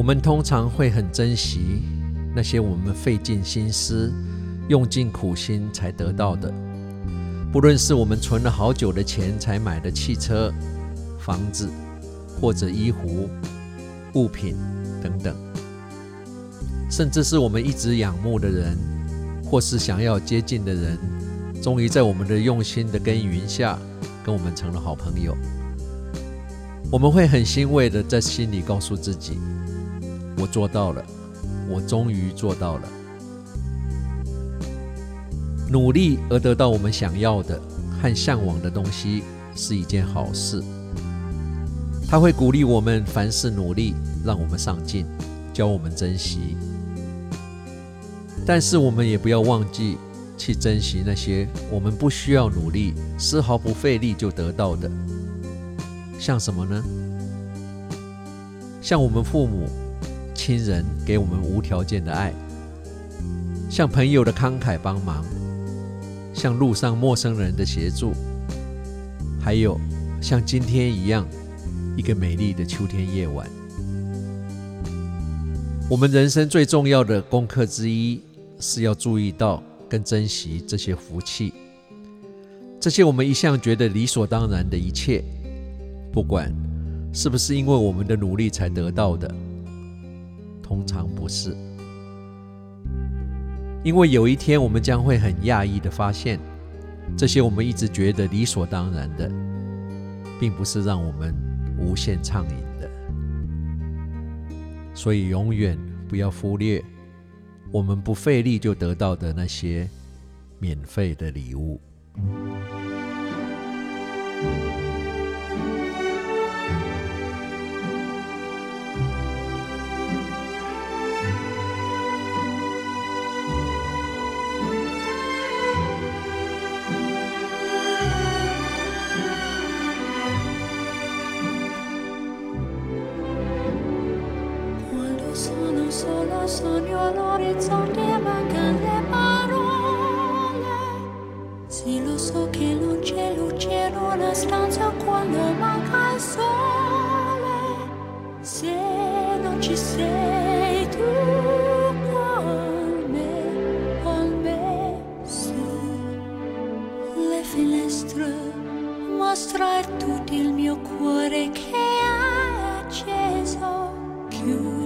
我们通常会很珍惜那些我们费尽心思、用尽苦心才得到的，不论是我们存了好久的钱才买的汽车、房子，或者衣服、物品等等，甚至是我们一直仰慕的人，或是想要接近的人，终于在我们的用心的耕耘下，跟我们成了好朋友。我们会很欣慰的在心里告诉自己：“我做到了，我终于做到了。”努力而得到我们想要的和向往的东西是一件好事。它会鼓励我们凡事努力，让我们上进，教我们珍惜。但是我们也不要忘记去珍惜那些我们不需要努力、丝毫不费力就得到的。像什么呢？像我们父母、亲人给我们无条件的爱，像朋友的慷慨帮忙，像路上陌生人的协助，还有像今天一样一个美丽的秋天夜晚。我们人生最重要的功课之一，是要注意到跟珍惜这些福气，这些我们一向觉得理所当然的一切。不管是不是因为我们的努力才得到的，通常不是。因为有一天我们将会很讶异的发现，这些我们一直觉得理所当然的，并不是让我们无限畅饮的。所以永远不要忽略我们不费力就得到的那些免费的礼物。solo sogno all'orizzonte e mancano le parole. Sì, lo so che non c'è luce in una stanza quando manca il sole. Se non ci sei tu con me, con me su le finestre mostrar tutto il mio cuore che è acceso chiuso.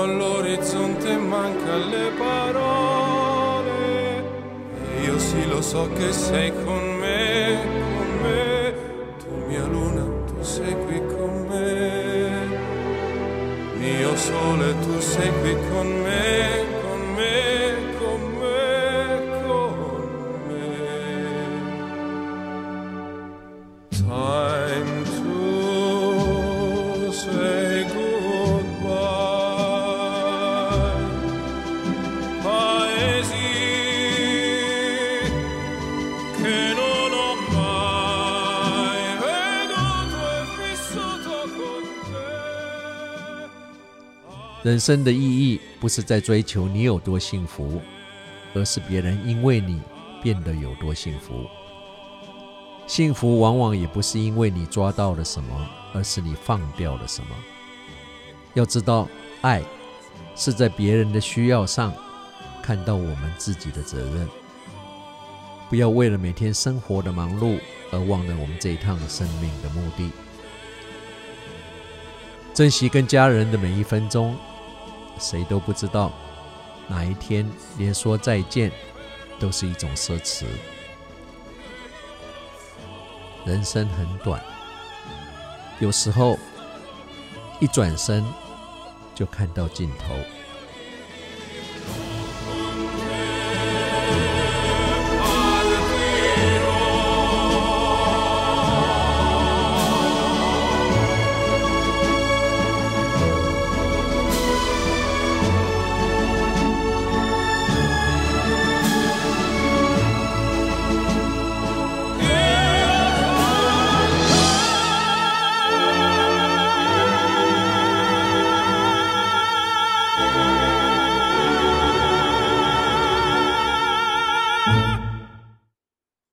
All'orizzonte, manca le parole. Io sì lo so che sei con me, con me. Tu mia luna, tu sei qui con me. Mio sole, tu sei qui con me. che 人生的意义不是在追求你有多幸福，而是别人因为你变得有多幸福。幸福往往也不是因为你抓到了什么，而是你放掉了什么。要知道，爱是在别人的需要上看到我们自己的责任。不要为了每天生活的忙碌而忘了我们这一趟生命的目的。珍惜跟家人的每一分钟。谁都不知道哪一天连说再见都是一种奢侈。人生很短，有时候一转身就看到尽头。